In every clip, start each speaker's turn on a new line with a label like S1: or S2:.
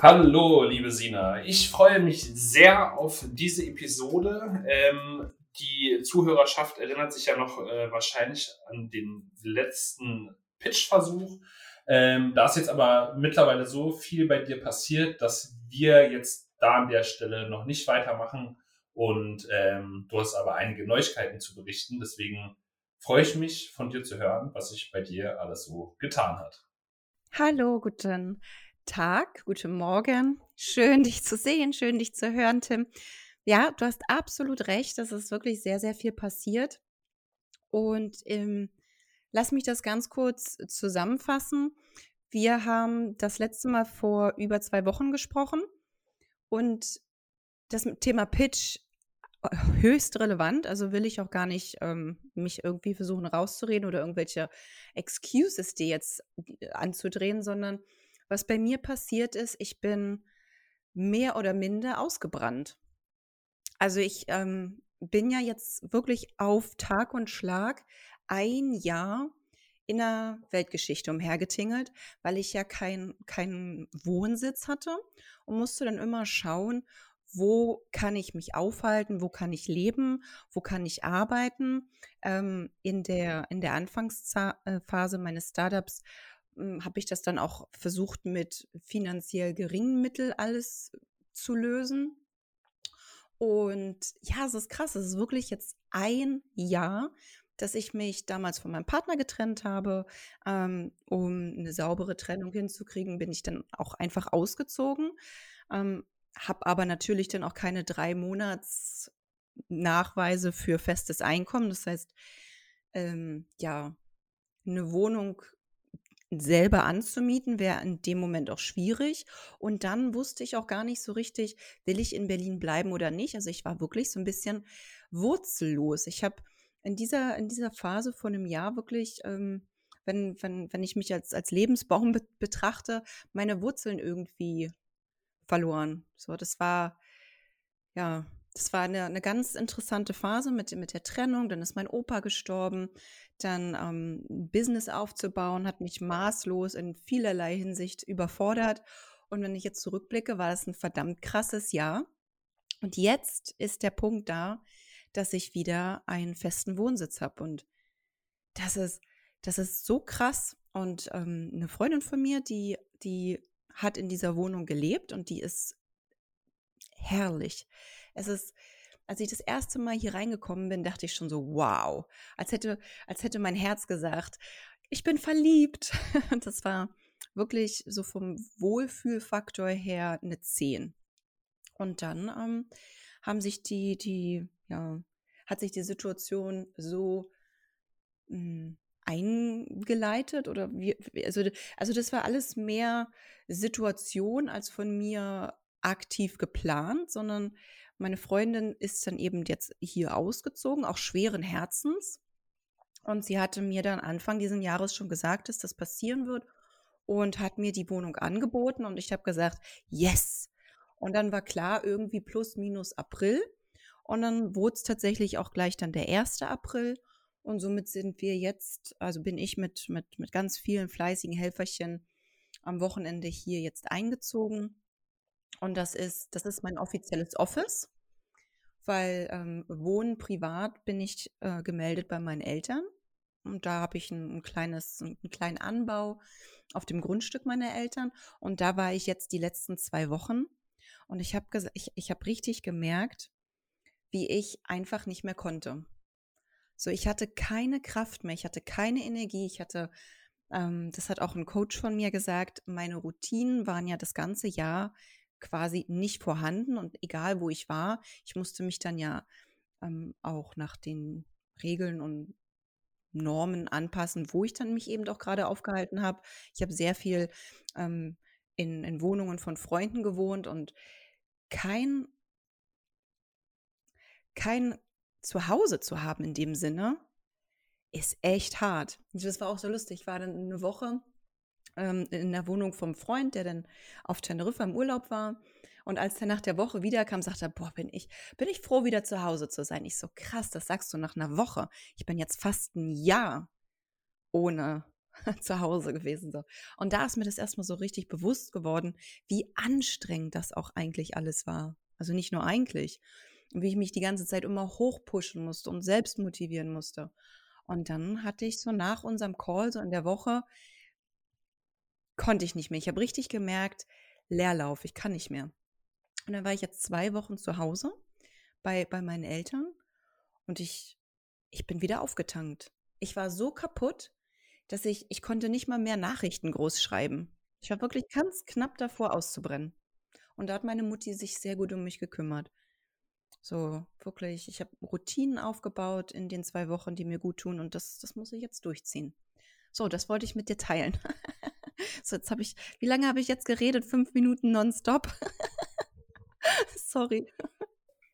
S1: Hallo, liebe Sina. Ich freue mich sehr auf diese Episode. Ähm, die Zuhörerschaft erinnert sich ja noch äh, wahrscheinlich an den letzten Pitch-Versuch. Ähm, da ist jetzt aber mittlerweile so viel bei dir passiert, dass wir jetzt da an der Stelle noch nicht weitermachen. Und ähm, du hast aber einige Neuigkeiten zu berichten. Deswegen freue ich mich, von dir zu hören, was sich bei dir alles so getan hat.
S2: Hallo, guten Tag, guten Morgen. Schön, dich zu sehen, schön, dich zu hören, Tim. Ja, du hast absolut recht, es ist wirklich sehr, sehr viel passiert. Und ähm, lass mich das ganz kurz zusammenfassen. Wir haben das letzte Mal vor über zwei Wochen gesprochen und das Thema Pitch äh, höchst relevant, also will ich auch gar nicht ähm, mich irgendwie versuchen rauszureden oder irgendwelche Excuses die jetzt äh, anzudrehen, sondern was bei mir passiert ist, ich bin mehr oder minder ausgebrannt. Also ich ähm, bin ja jetzt wirklich auf Tag und Schlag ein Jahr in der Weltgeschichte umhergetingelt, weil ich ja keinen kein Wohnsitz hatte und musste dann immer schauen, wo kann ich mich aufhalten, wo kann ich leben, wo kann ich arbeiten. Ähm, in, der, in der Anfangsphase äh, meines Startups habe ich das dann auch versucht, mit finanziell geringen Mitteln alles zu lösen. Und ja, es ist krass, es ist wirklich jetzt ein Jahr, dass ich mich damals von meinem Partner getrennt habe. Ähm, um eine saubere Trennung hinzukriegen, bin ich dann auch einfach ausgezogen. Ähm, habe aber natürlich dann auch keine drei Monats Nachweise für festes Einkommen. Das heißt, ähm, ja, eine Wohnung selber anzumieten, wäre in dem Moment auch schwierig. Und dann wusste ich auch gar nicht so richtig, will ich in Berlin bleiben oder nicht. Also ich war wirklich so ein bisschen wurzellos. Ich habe in dieser, in dieser Phase von einem Jahr wirklich, ähm, wenn, wenn, wenn ich mich als, als Lebensbaum be betrachte, meine Wurzeln irgendwie verloren. So, das war, ja, das war eine, eine ganz interessante Phase mit, mit der Trennung. Dann ist mein Opa gestorben. Dann ähm, ein Business aufzubauen, hat mich maßlos in vielerlei Hinsicht überfordert. Und wenn ich jetzt zurückblicke, war das ein verdammt krasses Jahr. Und jetzt ist der Punkt da, dass ich wieder einen festen Wohnsitz habe. Und das ist, das ist so krass. Und ähm, eine Freundin von mir, die, die hat in dieser Wohnung gelebt und die ist herrlich. Es ist, als ich das erste Mal hier reingekommen bin, dachte ich schon so, wow, als hätte, als hätte mein Herz gesagt, ich bin verliebt. Das war wirklich so vom Wohlfühlfaktor her eine 10. Und dann ähm, haben sich die, die, ja, hat sich die Situation so mh, hm, eingeleitet oder wie, also, also das war alles mehr Situation als von mir aktiv geplant, sondern meine Freundin ist dann eben jetzt hier ausgezogen, auch schweren Herzens. Und sie hatte mir dann Anfang dieses Jahres schon gesagt, dass das passieren wird und hat mir die Wohnung angeboten und ich habe gesagt, yes. Und dann war klar, irgendwie plus minus April. Und dann wurde es tatsächlich auch gleich dann der 1. April. Und somit sind wir jetzt, also bin ich mit, mit, mit ganz vielen fleißigen Helferchen am Wochenende hier jetzt eingezogen. Und das ist, das ist mein offizielles Office, weil ähm, Wohnen privat bin ich äh, gemeldet bei meinen Eltern. Und da habe ich ein, ein, kleines, einen kleinen Anbau auf dem Grundstück meiner Eltern. Und da war ich jetzt die letzten zwei Wochen. Und ich habe ich, ich hab richtig gemerkt, wie ich einfach nicht mehr konnte. So, ich hatte keine Kraft mehr, ich hatte keine Energie, ich hatte, ähm, das hat auch ein Coach von mir gesagt, meine Routinen waren ja das ganze Jahr quasi nicht vorhanden und egal wo ich war, ich musste mich dann ja ähm, auch nach den Regeln und Normen anpassen, wo ich dann mich eben doch gerade aufgehalten habe. Ich habe sehr viel ähm, in, in Wohnungen von Freunden gewohnt und kein, kein Zuhause zu haben in dem Sinne, ist echt hart. Das war auch so lustig. Ich war dann eine Woche ähm, in der Wohnung vom Freund, der dann auf Teneriffa im Urlaub war. Und als er nach der Woche wiederkam, sagte er, boah, bin ich, bin ich froh, wieder zu Hause zu sein. Ich so, krass, das sagst du nach einer Woche. Ich bin jetzt fast ein Jahr ohne zu Hause gewesen. So. Und da ist mir das erstmal so richtig bewusst geworden, wie anstrengend das auch eigentlich alles war. Also nicht nur eigentlich. Wie ich mich die ganze Zeit immer hochpushen musste und selbst motivieren musste. Und dann hatte ich so nach unserem Call, so in der Woche, konnte ich nicht mehr. Ich habe richtig gemerkt, Leerlauf, ich kann nicht mehr. Und dann war ich jetzt zwei Wochen zu Hause bei, bei meinen Eltern und ich, ich bin wieder aufgetankt. Ich war so kaputt, dass ich, ich konnte nicht mal mehr Nachrichten groß schreiben. Ich war wirklich ganz knapp davor auszubrennen. Und da hat meine Mutti sich sehr gut um mich gekümmert. So, wirklich, ich habe Routinen aufgebaut in den zwei Wochen, die mir gut tun und das, das muss ich jetzt durchziehen. So, das wollte ich mit dir teilen. so, jetzt habe ich, wie lange habe ich jetzt geredet? Fünf Minuten nonstop. Sorry.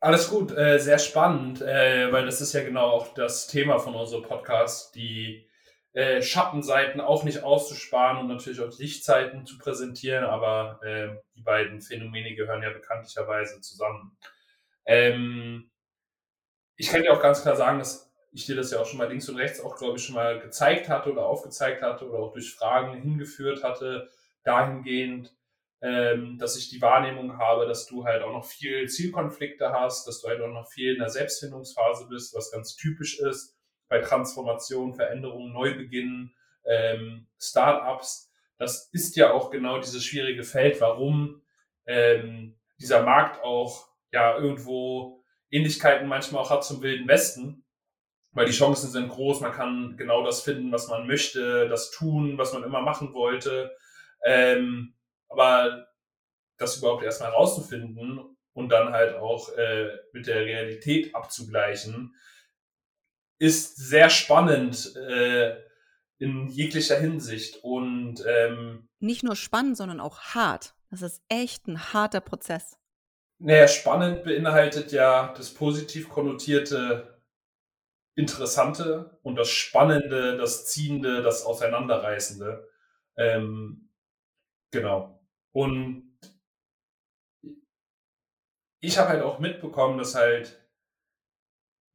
S1: Alles gut, äh, sehr spannend, äh, weil das ist ja genau auch das Thema von unserem Podcast, die äh, Schattenseiten auch nicht auszusparen und natürlich auch Lichtzeiten zu präsentieren, aber äh, die beiden Phänomene gehören ja bekanntlicherweise zusammen. Ähm, ich kann dir auch ganz klar sagen, dass ich dir das ja auch schon mal links und rechts auch, glaube ich, schon mal gezeigt hatte oder aufgezeigt hatte oder auch durch Fragen hingeführt hatte, dahingehend, ähm, dass ich die Wahrnehmung habe, dass du halt auch noch viel Zielkonflikte hast, dass du halt auch noch viel in der Selbstfindungsphase bist, was ganz typisch ist bei Transformation, Veränderungen, Neubeginn, ähm, Startups. Das ist ja auch genau dieses schwierige Feld, warum ähm, dieser Markt auch ja irgendwo Ähnlichkeiten manchmal auch hat zum Wilden Westen, weil die Chancen sind groß, man kann genau das finden, was man möchte, das tun, was man immer machen wollte. Ähm, aber das überhaupt erstmal rauszufinden und dann halt auch äh, mit der Realität abzugleichen, ist sehr spannend äh, in jeglicher Hinsicht. Und ähm,
S2: nicht nur spannend, sondern auch hart. Das ist echt ein harter Prozess.
S1: Naja, spannend beinhaltet ja das positiv konnotierte Interessante und das Spannende, das Ziehende, das Auseinanderreißende. Ähm, genau. Und ich habe halt auch mitbekommen, dass halt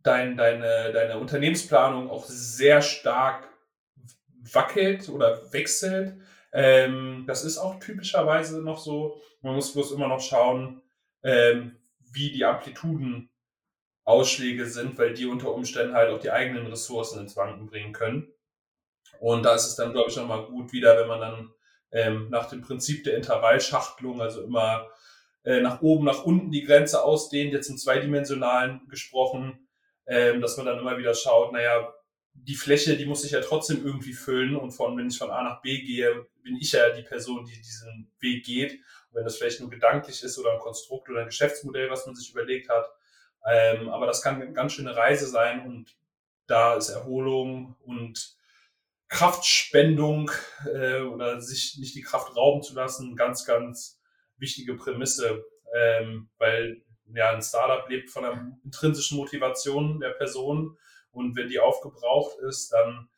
S1: dein, deine, deine Unternehmensplanung auch sehr stark wackelt oder wechselt. Ähm, das ist auch typischerweise noch so. Man muss bloß immer noch schauen, ähm, wie die Amplituden Ausschläge sind, weil die unter Umständen halt auch die eigenen Ressourcen ins Wanken bringen können. Und da ist es dann, glaube ich, nochmal gut wieder, wenn man dann ähm, nach dem Prinzip der Intervallschachtelung, also immer äh, nach oben, nach unten die Grenze ausdehnt, jetzt im zweidimensionalen gesprochen, ähm, dass man dann immer wieder schaut, naja, die Fläche, die muss ich ja trotzdem irgendwie füllen und von, wenn ich von A nach B gehe, bin ich ja die Person, die diesen Weg geht. Und wenn das vielleicht nur gedanklich ist oder ein Konstrukt oder ein Geschäftsmodell, was man sich überlegt hat. Ähm, aber das kann eine ganz schöne Reise sein und da ist Erholung und Kraftspendung äh, oder sich nicht die Kraft rauben zu lassen, ganz, ganz wichtige Prämisse, ähm, weil ja, ein Startup lebt von einer intrinsischen Motivation der Person und wenn die aufgebraucht ist, dann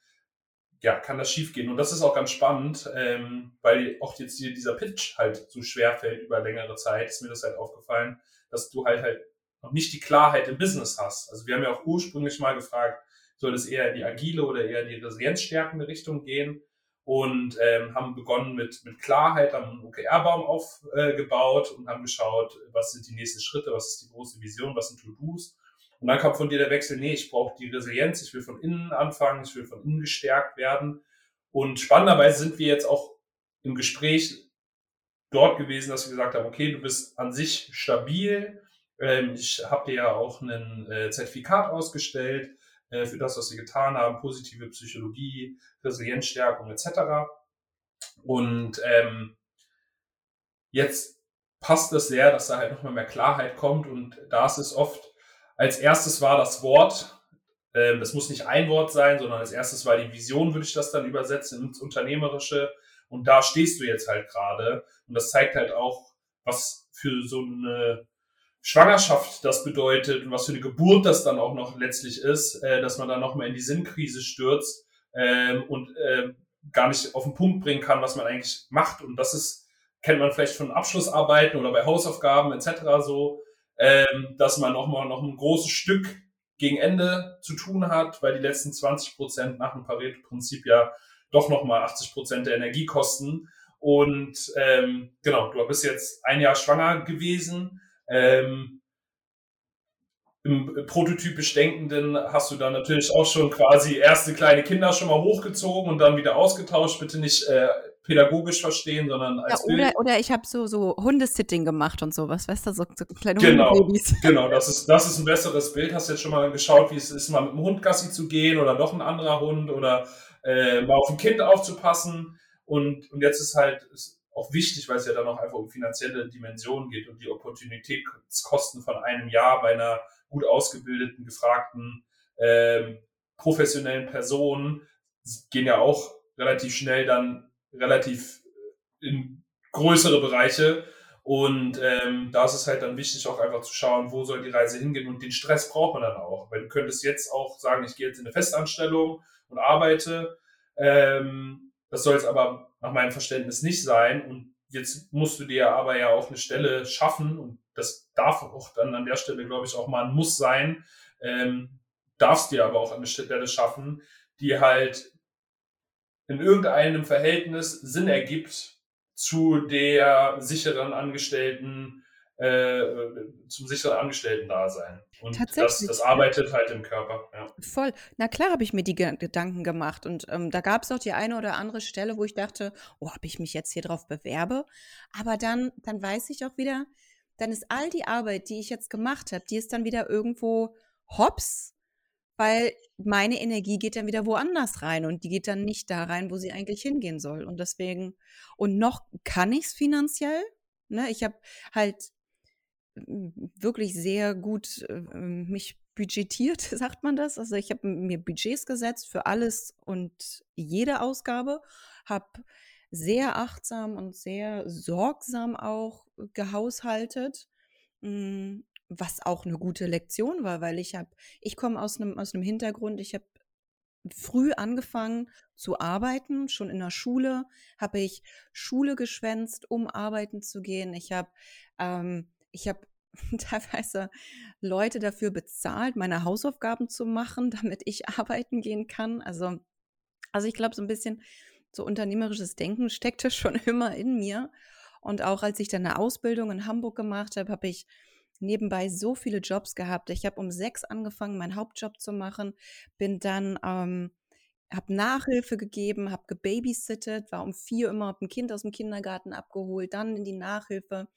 S1: ja, kann das schiefgehen. Und das ist auch ganz spannend, ähm, weil auch jetzt dieser Pitch halt so schwer fällt über längere Zeit, ist mir das halt aufgefallen, dass du halt halt noch nicht die Klarheit im Business hast. Also wir haben ja auch ursprünglich mal gefragt, soll es eher in die agile oder eher in die resilienzstärkende Richtung gehen? und ähm, haben begonnen mit, mit Klarheit, haben einen OKR-Baum aufgebaut äh, und haben geschaut, was sind die nächsten Schritte, was ist die große Vision, was sind To-Dos. Und dann kam von dir der Wechsel, nee, ich brauche die Resilienz, ich will von innen anfangen, ich will von innen gestärkt werden. Und spannenderweise sind wir jetzt auch im Gespräch dort gewesen, dass wir gesagt haben, okay, du bist an sich stabil. Ähm, ich habe dir ja auch ein äh, Zertifikat ausgestellt äh, für das, was sie getan haben, positive Psychologie, Resilienzstärkung etc. Und ähm, jetzt passt es sehr, dass da halt nochmal mehr Klarheit kommt und da ist es oft, als erstes war das Wort, ähm, das muss nicht ein Wort sein, sondern als erstes war die Vision, würde ich das dann übersetzen ins Unternehmerische Und da stehst du jetzt halt gerade. Und das zeigt halt auch, was für so eine Schwangerschaft das bedeutet und was für eine Geburt das dann auch noch letztlich ist, äh, dass man dann nochmal in die Sinnkrise stürzt ähm, und äh, gar nicht auf den Punkt bringen kann, was man eigentlich macht. Und das ist, kennt man vielleicht von Abschlussarbeiten oder bei Hausaufgaben etc. so, ähm, dass man nochmal noch ein großes Stück gegen Ende zu tun hat, weil die letzten 20 Prozent nach dem Pareto-Prinzip ja doch nochmal 80 Prozent der Energie kosten. Und ähm, genau, du bist jetzt ein Jahr schwanger gewesen. Ähm, Im prototypisch Denkenden hast du dann natürlich auch schon quasi erste kleine Kinder schon mal hochgezogen und dann wieder ausgetauscht. Bitte nicht äh, pädagogisch verstehen, sondern als
S2: ja, oder, Bild. Oder ich habe so, so Hundesitting gemacht und sowas, weißt du, so, so kleine
S1: genau, Hundebabys. Genau, das ist, das ist ein besseres Bild. Hast du jetzt schon mal geschaut, wie es ist, mal mit dem Hund Gassi zu gehen oder doch ein anderer Hund oder äh, mal auf ein Kind aufzupassen. Und, und jetzt ist halt ist auch wichtig, weil es ja dann auch einfach um finanzielle Dimensionen geht und die Opportunitätskosten von einem Jahr bei einer gut ausgebildeten, gefragten, ähm, professionellen Person gehen ja auch relativ schnell dann relativ äh, in größere Bereiche. Und ähm, da ist es halt dann wichtig, auch einfach zu schauen, wo soll die Reise hingehen. Und den Stress braucht man dann auch. Weil du könntest jetzt auch sagen, ich gehe jetzt in eine Festanstellung und arbeite. Ähm, das soll es aber nach meinem Verständnis nicht sein. Und jetzt musst du dir aber ja auch eine Stelle schaffen. Und das darf auch dann an der Stelle, glaube ich, auch mal ein Muss sein. Ähm, darfst dir aber auch eine Stelle schaffen, die halt in irgendeinem Verhältnis Sinn ergibt zu der sicheren Angestellten, äh, zum sicheren Angestellten-Dasein. Und das, das arbeitet halt im Körper. Ja.
S2: Voll. Na klar habe ich mir die Gedanken gemacht. Und ähm, da gab es auch die eine oder andere Stelle, wo ich dachte, oh, ob ich mich jetzt hier drauf bewerbe. Aber dann, dann weiß ich auch wieder, dann ist all die Arbeit, die ich jetzt gemacht habe, die ist dann wieder irgendwo hops weil meine Energie geht dann wieder woanders rein und die geht dann nicht da rein, wo sie eigentlich hingehen soll. Und deswegen, und noch kann ich es finanziell. Ne? Ich habe halt wirklich sehr gut äh, mich budgetiert, sagt man das. Also ich habe mir Budgets gesetzt für alles und jede Ausgabe, habe sehr achtsam und sehr sorgsam auch gehaushaltet. Hm, was auch eine gute Lektion war, weil ich habe, ich komme aus einem aus Hintergrund, ich habe früh angefangen zu arbeiten, schon in der Schule habe ich Schule geschwänzt, um arbeiten zu gehen. Ich habe ähm, ich habe teilweise Leute dafür bezahlt, meine Hausaufgaben zu machen, damit ich arbeiten gehen kann. Also also ich glaube so ein bisschen so unternehmerisches Denken steckte schon immer in mir und auch als ich dann eine Ausbildung in Hamburg gemacht habe, habe ich nebenbei so viele Jobs gehabt. Ich habe um sechs angefangen, meinen Hauptjob zu machen, bin dann, ähm, habe Nachhilfe gegeben, habe gebabysittet, war um vier immer, habe ein Kind aus dem Kindergarten abgeholt, dann in die Nachhilfe.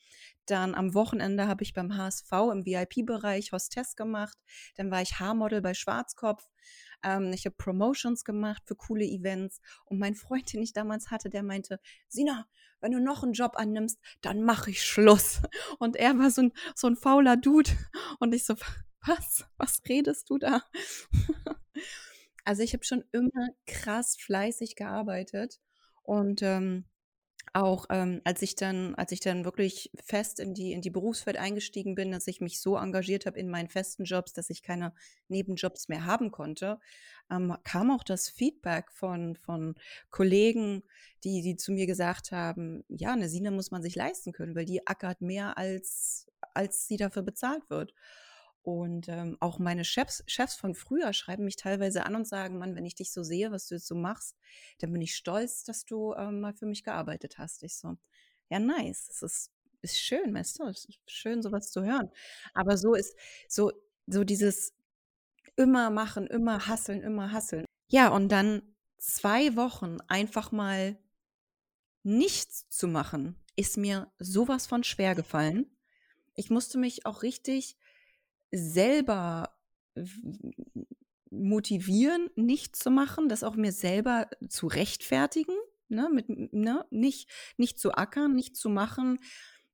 S2: Dann am Wochenende habe ich beim HSV im VIP-Bereich Hostess gemacht. Dann war ich Haarmodel bei Schwarzkopf. Ähm, ich habe Promotions gemacht für coole Events. Und mein Freund, den ich damals hatte, der meinte, Sina, wenn du noch einen Job annimmst, dann mache ich Schluss. Und er war so ein, so ein fauler Dude. Und ich so, was? Was redest du da? also ich habe schon immer krass fleißig gearbeitet. Und ähm, auch ähm, als ich dann, als ich dann wirklich fest in die, in die Berufswelt eingestiegen bin, dass ich mich so engagiert habe in meinen festen Jobs, dass ich keine Nebenjobs mehr haben konnte, ähm, kam auch das Feedback von, von Kollegen, die, die zu mir gesagt haben, ja, eine Sina muss man sich leisten können, weil die ackert mehr als, als sie dafür bezahlt wird. Und ähm, auch meine Chefs, Chefs von früher schreiben mich teilweise an und sagen, Mann, wenn ich dich so sehe, was du jetzt so machst, dann bin ich stolz, dass du ähm, mal für mich gearbeitet hast. Ich so, ja, nice. Das ist, ist schön, weißt du, es ist schön, sowas zu hören. Aber so ist, so, so dieses immer machen, immer hasseln, immer hasseln. Ja, und dann zwei Wochen einfach mal nichts zu machen, ist mir sowas von schwer gefallen. Ich musste mich auch richtig selber motivieren, nichts zu machen, das auch mir selber zu rechtfertigen, ne, mit, ne, nicht, nicht zu ackern, nicht zu machen.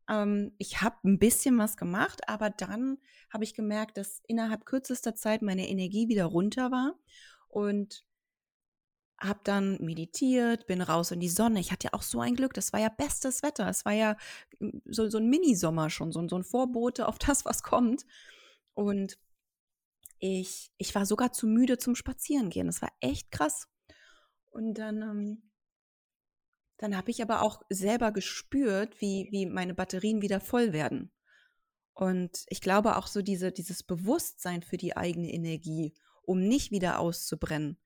S2: Ähm, ich habe ein bisschen was gemacht, aber dann habe ich gemerkt, dass innerhalb kürzester Zeit meine Energie wieder runter war und habe dann meditiert, bin raus in die Sonne. Ich hatte ja auch so ein Glück, das war ja bestes Wetter. Es war ja hm, so, so ein Minisommer schon, so, so ein Vorbote auf das, was kommt. Und ich, ich war sogar zu müde zum Spazierengehen. Das war echt krass. Und dann, ähm, dann habe ich aber auch selber gespürt, wie, wie meine Batterien wieder voll werden. Und ich glaube auch so diese, dieses Bewusstsein für die eigene Energie, um nicht wieder auszubrennen.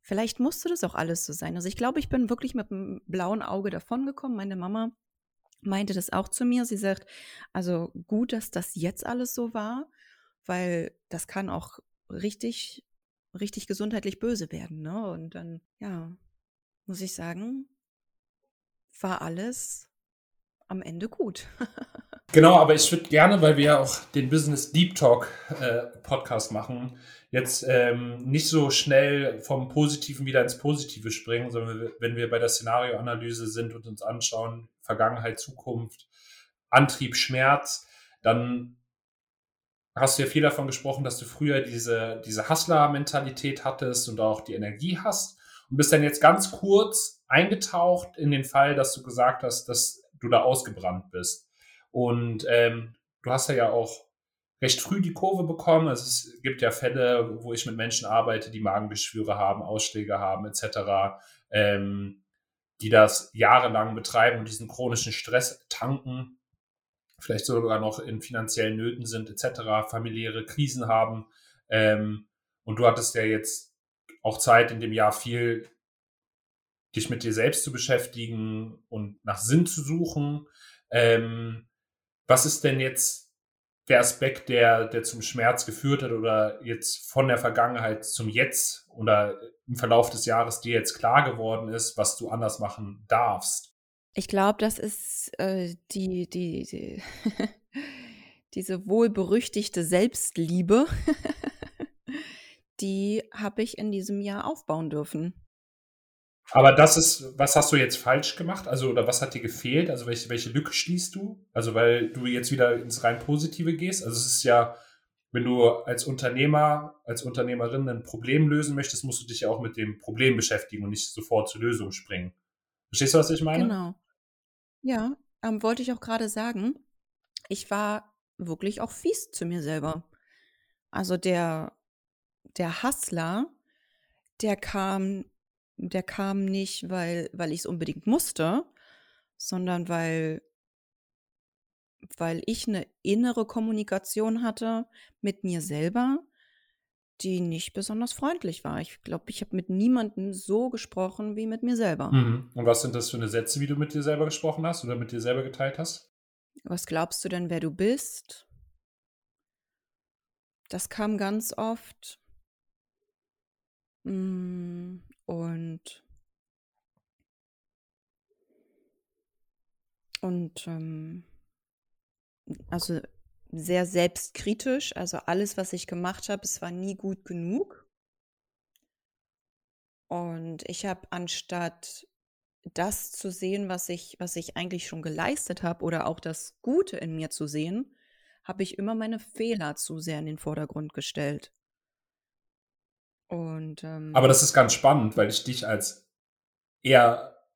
S2: Vielleicht musste das auch alles so sein. Also ich glaube, ich bin wirklich mit einem blauen Auge davongekommen. Meine Mama meinte das auch zu mir. Sie sagt, also gut, dass das jetzt alles so war, weil das kann auch richtig, richtig gesundheitlich böse werden. Ne? Und dann, ja, muss ich sagen, war alles am Ende gut.
S1: genau, aber ich würde gerne, weil wir ja auch den Business Deep Talk äh, Podcast machen, jetzt ähm, nicht so schnell vom Positiven wieder ins Positive springen, sondern wenn wir bei der Szenarioanalyse sind und uns anschauen, Vergangenheit, Zukunft, Antrieb, Schmerz, dann hast du ja viel davon gesprochen, dass du früher diese, diese Hustler-Mentalität hattest und auch die Energie hast und bist dann jetzt ganz kurz eingetaucht in den Fall, dass du gesagt hast, dass du da ausgebrannt bist. Und ähm, du hast ja auch recht früh die Kurve bekommen. Also es gibt ja Fälle, wo ich mit Menschen arbeite, die Magengeschwüre haben, Ausschläge haben, etc., ähm, die das jahrelang betreiben und diesen chronischen Stress tanken vielleicht sogar noch in finanziellen Nöten sind, etc., familiäre Krisen haben. Ähm, und du hattest ja jetzt auch Zeit in dem Jahr viel, dich mit dir selbst zu beschäftigen und nach Sinn zu suchen. Ähm, was ist denn jetzt der Aspekt, der, der zum Schmerz geführt hat oder jetzt von der Vergangenheit zum Jetzt oder im Verlauf des Jahres dir jetzt klar geworden ist, was du anders machen darfst?
S2: Ich glaube, das ist äh, die, die, die diese wohlberüchtigte Selbstliebe, die habe ich in diesem Jahr aufbauen dürfen.
S1: Aber das ist, was hast du jetzt falsch gemacht? Also, oder was hat dir gefehlt? Also, welche, welche Lücke schließt du? Also, weil du jetzt wieder ins rein Positive gehst. Also, es ist ja, wenn du als Unternehmer, als Unternehmerin ein Problem lösen möchtest, musst du dich ja auch mit dem Problem beschäftigen und nicht sofort zur Lösung springen. Verstehst du, was ich meine?
S2: Genau. Ja, ähm, wollte ich auch gerade sagen. Ich war wirklich auch fies zu mir selber. Also der der Hustler, der kam der kam nicht, weil weil ich es unbedingt musste, sondern weil weil ich eine innere Kommunikation hatte mit mir selber, die nicht besonders freundlich war. Ich glaube, ich habe mit niemandem so gesprochen wie mit mir selber.
S1: Mhm. Und was sind das für eine Sätze, wie du mit dir selber gesprochen hast oder mit dir selber geteilt hast?
S2: Was glaubst du denn, wer du bist? Das kam ganz oft. Mm, und und ähm, also sehr selbstkritisch. Also alles, was ich gemacht habe, es war nie gut genug. Und ich habe anstatt das zu sehen, was ich, was ich eigentlich schon geleistet habe oder auch das Gute in mir zu sehen, habe ich immer meine Fehler zu sehr in den Vordergrund gestellt. Und, ähm,
S1: Aber das ist ganz spannend, weil ich dich als eher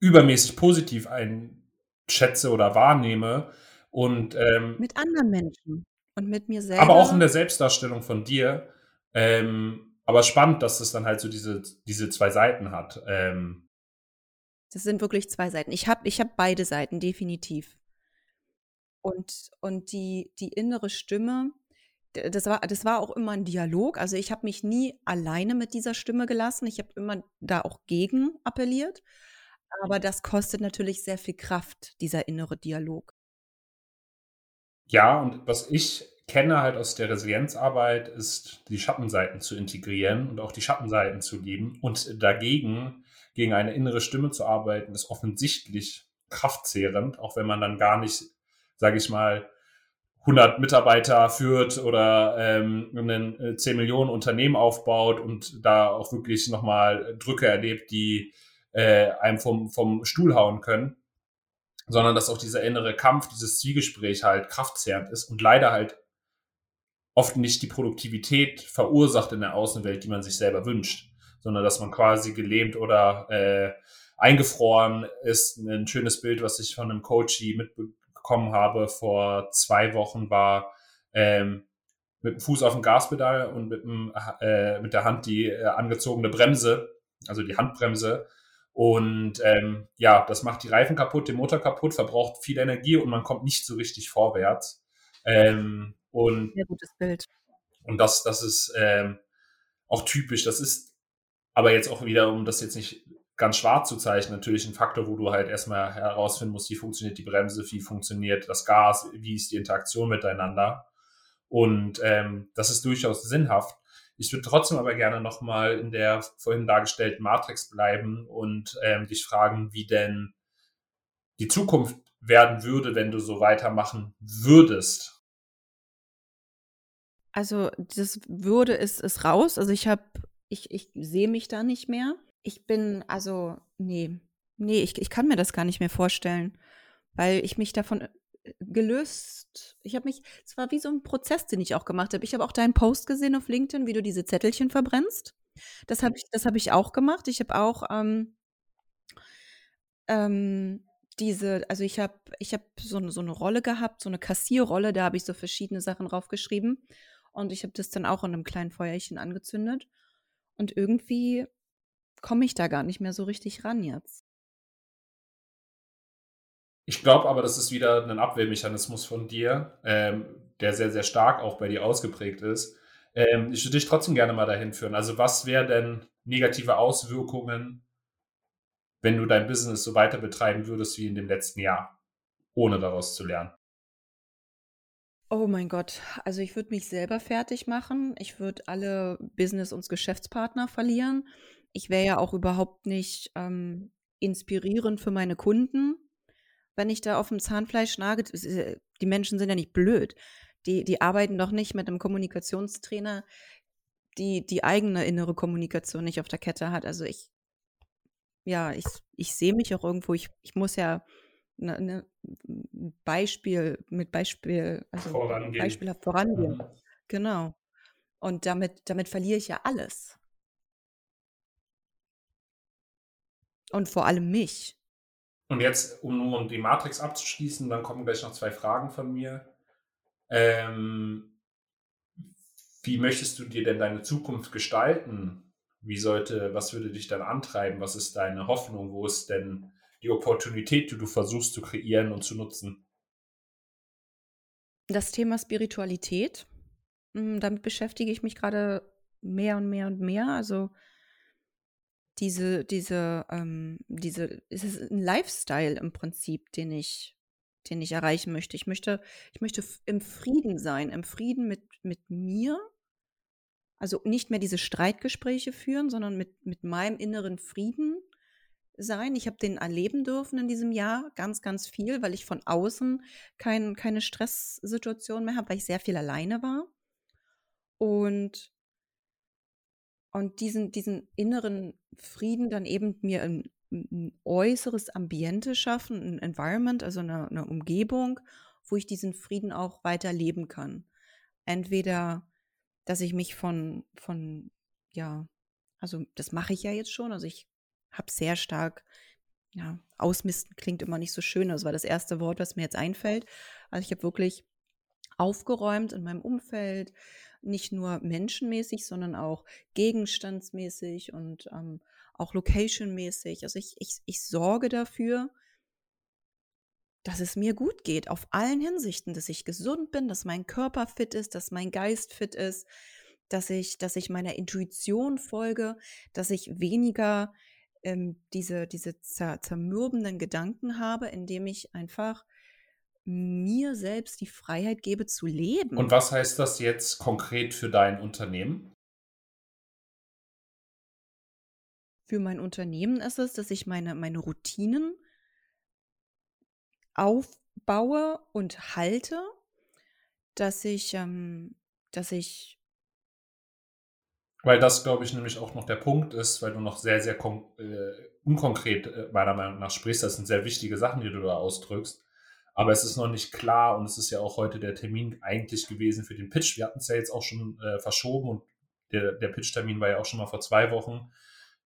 S1: übermäßig positiv einschätze oder wahrnehme, und, ähm,
S2: mit anderen Menschen und mit mir selber.
S1: Aber auch in der Selbstdarstellung von dir. Ähm, aber spannend, dass es dann halt so diese, diese zwei Seiten hat. Ähm,
S2: das sind wirklich zwei Seiten. Ich habe ich hab beide Seiten, definitiv. Und, und die, die innere Stimme, das war, das war auch immer ein Dialog. Also ich habe mich nie alleine mit dieser Stimme gelassen. Ich habe immer da auch gegen appelliert. Aber das kostet natürlich sehr viel Kraft, dieser innere Dialog.
S1: Ja, und was ich kenne halt aus der Resilienzarbeit, ist die Schattenseiten zu integrieren und auch die Schattenseiten zu lieben. Und dagegen, gegen eine innere Stimme zu arbeiten, ist offensichtlich kraftzehrend, auch wenn man dann gar nicht, sage ich mal, 100 Mitarbeiter führt oder ähm, ein 10 äh, Millionen Unternehmen aufbaut und da auch wirklich nochmal Drücke erlebt, die äh, einem vom, vom Stuhl hauen können sondern dass auch dieser innere Kampf, dieses Zwiegespräch halt kraftzehrend ist und leider halt oft nicht die Produktivität verursacht in der Außenwelt, die man sich selber wünscht, sondern dass man quasi gelähmt oder äh, eingefroren ist. Ein schönes Bild, was ich von einem Coachie mitbekommen habe vor zwei Wochen, war ähm, mit dem Fuß auf dem Gaspedal und mit, dem, äh, mit der Hand die äh, angezogene Bremse, also die Handbremse. Und ähm, ja, das macht die Reifen kaputt, den Motor kaputt, verbraucht viel Energie und man kommt nicht so richtig vorwärts. Ähm, und,
S2: Sehr gutes Bild.
S1: Und das, das ist ähm, auch typisch. Das ist aber jetzt auch wieder, um das jetzt nicht ganz schwarz zu zeichnen, natürlich ein Faktor, wo du halt erstmal herausfinden musst, wie funktioniert die Bremse, wie funktioniert das Gas, wie ist die Interaktion miteinander. Und ähm, das ist durchaus sinnhaft. Ich würde trotzdem aber gerne nochmal in der vorhin dargestellten Matrix bleiben und ähm, dich fragen, wie denn die Zukunft werden würde, wenn du so weitermachen würdest.
S2: Also das würde ist, ist raus. Also ich habe, ich, ich sehe mich da nicht mehr. Ich bin, also, nee, nee, ich, ich kann mir das gar nicht mehr vorstellen, weil ich mich davon gelöst. Ich habe mich, es war wie so ein Prozess, den ich auch gemacht habe. Ich habe auch deinen Post gesehen auf LinkedIn, wie du diese Zettelchen verbrennst. Das habe ich, das habe ich auch gemacht. Ich habe auch ähm, ähm, diese, also ich habe, ich habe so, so eine Rolle gehabt, so eine Kassierrolle, da habe ich so verschiedene Sachen draufgeschrieben. Und ich habe das dann auch in einem kleinen Feuerchen angezündet. Und irgendwie komme ich da gar nicht mehr so richtig ran jetzt.
S1: Ich glaube aber, das ist wieder ein Abwehrmechanismus von dir, ähm, der sehr, sehr stark auch bei dir ausgeprägt ist. Ähm, ich würde dich trotzdem gerne mal dahin führen. Also, was wären denn negative Auswirkungen, wenn du dein Business so weiter betreiben würdest wie in dem letzten Jahr, ohne daraus zu lernen?
S2: Oh mein Gott, also ich würde mich selber fertig machen. Ich würde alle Business- und Geschäftspartner verlieren. Ich wäre ja auch überhaupt nicht ähm, inspirierend für meine Kunden wenn ich da auf dem Zahnfleisch nage, die Menschen sind ja nicht blöd. Die, die arbeiten doch nicht mit einem Kommunikationstrainer, die die eigene innere Kommunikation nicht auf der Kette hat. Also ich, ja, ich, ich sehe mich auch irgendwo, ich, ich muss ja ne, ne Beispiel, mit Beispiel, also vorangehen. beispielhaft vorangehen. Mhm. Genau. Und damit, damit verliere ich ja alles. Und vor allem mich.
S1: Und jetzt, um nur um die Matrix abzuschließen, dann kommen gleich noch zwei Fragen von mir. Ähm, wie möchtest du dir denn deine Zukunft gestalten? Wie sollte, was würde dich dann antreiben? Was ist deine Hoffnung? Wo ist denn die Opportunität, die du versuchst zu kreieren und zu nutzen?
S2: Das Thema Spiritualität, hm, damit beschäftige ich mich gerade mehr und mehr und mehr. Also diese, diese, ähm, diese, es ist ein Lifestyle im Prinzip, den ich, den ich erreichen möchte. Ich möchte, ich möchte im Frieden sein, im Frieden mit, mit mir. Also nicht mehr diese Streitgespräche führen, sondern mit, mit meinem inneren Frieden sein. Ich habe den erleben dürfen in diesem Jahr ganz, ganz viel, weil ich von außen kein, keine Stresssituation mehr habe, weil ich sehr viel alleine war. Und und diesen, diesen inneren Frieden dann eben mir ein, ein äußeres Ambiente schaffen, ein Environment, also eine, eine Umgebung, wo ich diesen Frieden auch weiter leben kann. Entweder, dass ich mich von, von, ja, also das mache ich ja jetzt schon, also ich habe sehr stark, ja, ausmisten klingt immer nicht so schön, das war das erste Wort, was mir jetzt einfällt. Also ich habe wirklich aufgeräumt in meinem Umfeld, nicht nur menschenmäßig, sondern auch gegenstandsmäßig und ähm, auch locationmäßig. Also ich, ich, ich sorge dafür, dass es mir gut geht, auf allen Hinsichten, dass ich gesund bin, dass mein Körper fit ist, dass mein Geist fit ist, dass ich, dass ich meiner Intuition folge, dass ich weniger ähm, diese, diese zer zermürbenden Gedanken habe, indem ich einfach mir selbst die Freiheit gebe zu leben.
S1: Und was heißt das jetzt konkret für dein Unternehmen?
S2: Für mein Unternehmen ist es, dass ich meine, meine Routinen aufbaue und halte, dass ich, ähm, dass ich.
S1: Weil das, glaube ich, nämlich auch noch der Punkt ist, weil du noch sehr, sehr äh, unkonkret äh, meiner Meinung nach sprichst. Das sind sehr wichtige Sachen, die du da ausdrückst aber es ist noch nicht klar und es ist ja auch heute der Termin eigentlich gewesen für den Pitch. Wir hatten es ja jetzt auch schon äh, verschoben und der, der Pitch-Termin war ja auch schon mal vor zwei Wochen,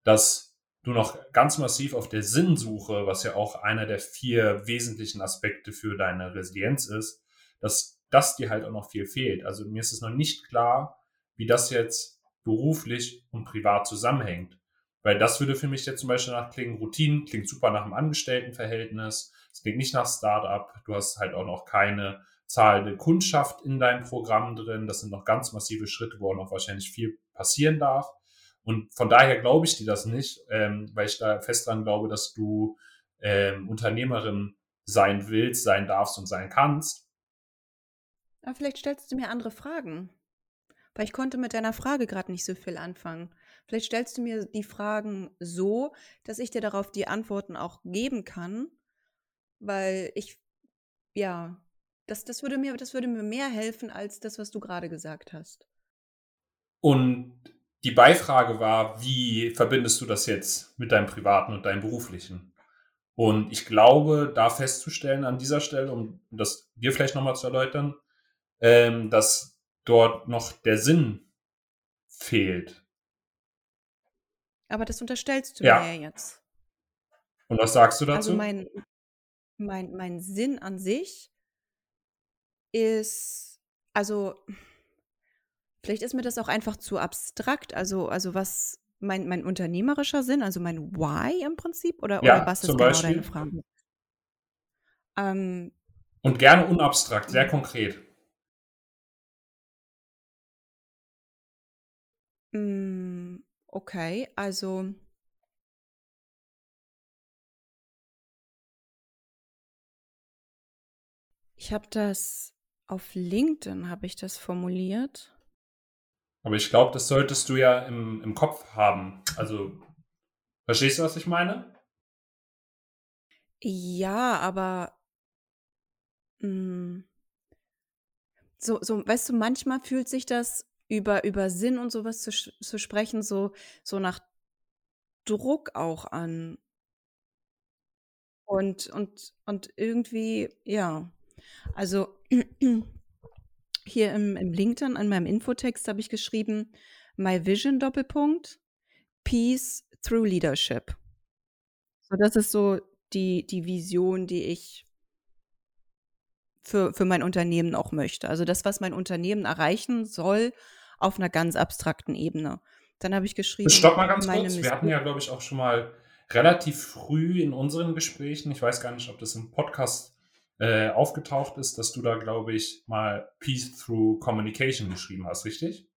S1: dass du noch ganz massiv auf der Sinnsuche, was ja auch einer der vier wesentlichen Aspekte für deine Resilienz ist, dass das dir halt auch noch viel fehlt. Also mir ist es noch nicht klar, wie das jetzt beruflich und privat zusammenhängt. Weil das würde für mich jetzt zum Beispiel nach klingen, Routinen, klingt super nach einem Angestelltenverhältnis, es klingt nicht nach Startup, du hast halt auch noch keine zahlende Kundschaft in deinem Programm drin. Das sind noch ganz massive Schritte, wo auch noch wahrscheinlich viel passieren darf. Und von daher glaube ich dir das nicht, ähm, weil ich da fest dran glaube, dass du ähm, Unternehmerin sein willst, sein darfst und sein kannst.
S2: Aber vielleicht stellst du mir andere Fragen. Weil ich konnte mit deiner Frage gerade nicht so viel anfangen. Vielleicht stellst du mir die Fragen so, dass ich dir darauf die Antworten auch geben kann, weil ich, ja, das, das, würde mir, das würde mir mehr helfen als das, was du gerade gesagt hast.
S1: Und die Beifrage war, wie verbindest du das jetzt mit deinem privaten und deinem beruflichen? Und ich glaube, da festzustellen an dieser Stelle, um das dir vielleicht nochmal zu erläutern, ähm, dass dort noch der Sinn fehlt.
S2: Aber das unterstellst du ja. mir ja jetzt.
S1: Und was sagst du dazu?
S2: Also mein, mein, mein Sinn an sich ist, also vielleicht ist mir das auch einfach zu abstrakt. Also, also was mein, mein unternehmerischer Sinn, also mein Why im Prinzip, oder,
S1: ja,
S2: oder was ist
S1: genau
S2: Beispiel. deine Frage?
S1: Ähm, Und gerne unabstrakt, sehr konkret.
S2: Hm, okay, also ich habe das auf LinkedIn habe ich das formuliert.
S1: Aber ich glaube, das solltest du ja im, im Kopf haben. Also, verstehst du, was ich meine?
S2: Ja, aber hm, so, so, weißt du, manchmal fühlt sich das über, über Sinn und sowas zu, zu sprechen, so, so nach Druck auch an. Und, und, und irgendwie, ja. Also hier im, im LinkedIn, an meinem Infotext habe ich geschrieben, My Vision Doppelpunkt, Peace through Leadership. So, das ist so die, die Vision, die ich für, für mein Unternehmen auch möchte. Also das, was mein Unternehmen erreichen soll, auf einer ganz abstrakten Ebene. Dann habe ich geschrieben.
S1: Stopp mal ganz kurz. Wir hatten ja, glaube ich, auch schon mal relativ früh in unseren Gesprächen, ich weiß gar nicht, ob das im Podcast äh, aufgetaucht ist, dass du da, glaube ich, mal Peace Through Communication geschrieben hast, richtig?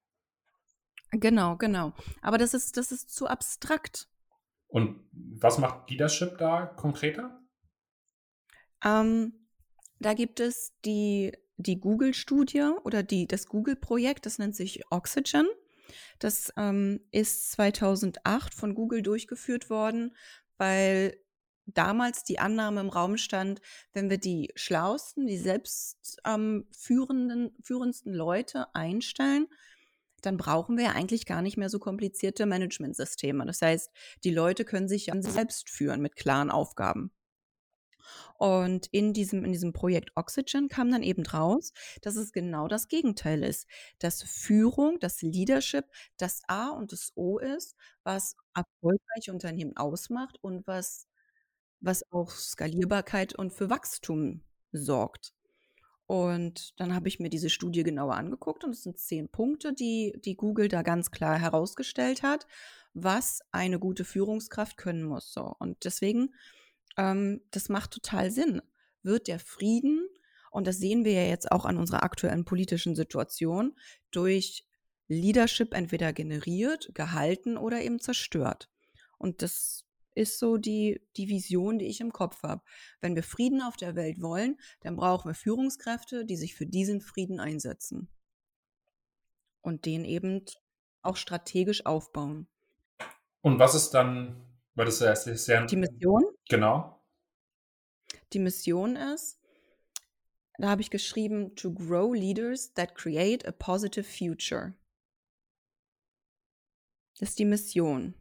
S2: Genau, genau. Aber das ist, das ist zu abstrakt.
S1: Und was macht Leadership da konkreter?
S2: Ähm, da gibt es die die Google-Studie oder die, das Google-Projekt, das nennt sich Oxygen. Das ähm, ist 2008 von Google durchgeführt worden, weil damals die Annahme im Raum stand, wenn wir die schlausten, die selbst ähm, führendsten Leute einstellen, dann brauchen wir eigentlich gar nicht mehr so komplizierte Managementsysteme. Das heißt, die Leute können sich ja selbst führen mit klaren Aufgaben. Und in diesem, in diesem Projekt Oxygen kam dann eben raus, dass es genau das Gegenteil ist. Dass Führung, das Leadership das A und das O ist, was erfolgreiche Unternehmen ausmacht und was, was auch Skalierbarkeit und für Wachstum sorgt. Und dann habe ich mir diese Studie genauer angeguckt und es sind zehn Punkte, die, die Google da ganz klar herausgestellt hat, was eine gute Führungskraft können muss. So. Und deswegen ähm, das macht total Sinn. Wird der Frieden, und das sehen wir ja jetzt auch an unserer aktuellen politischen Situation, durch Leadership entweder generiert, gehalten oder eben zerstört. Und das ist so die, die Vision, die ich im Kopf habe. Wenn wir Frieden auf der Welt wollen, dann brauchen wir Führungskräfte, die sich für diesen Frieden einsetzen. Und den eben auch strategisch aufbauen.
S1: Und was ist dann weil das ist sehr.
S2: Die Mission?
S1: Genau.
S2: Die Mission ist, da habe ich geschrieben, to grow leaders that create a positive future. Das ist die Mission.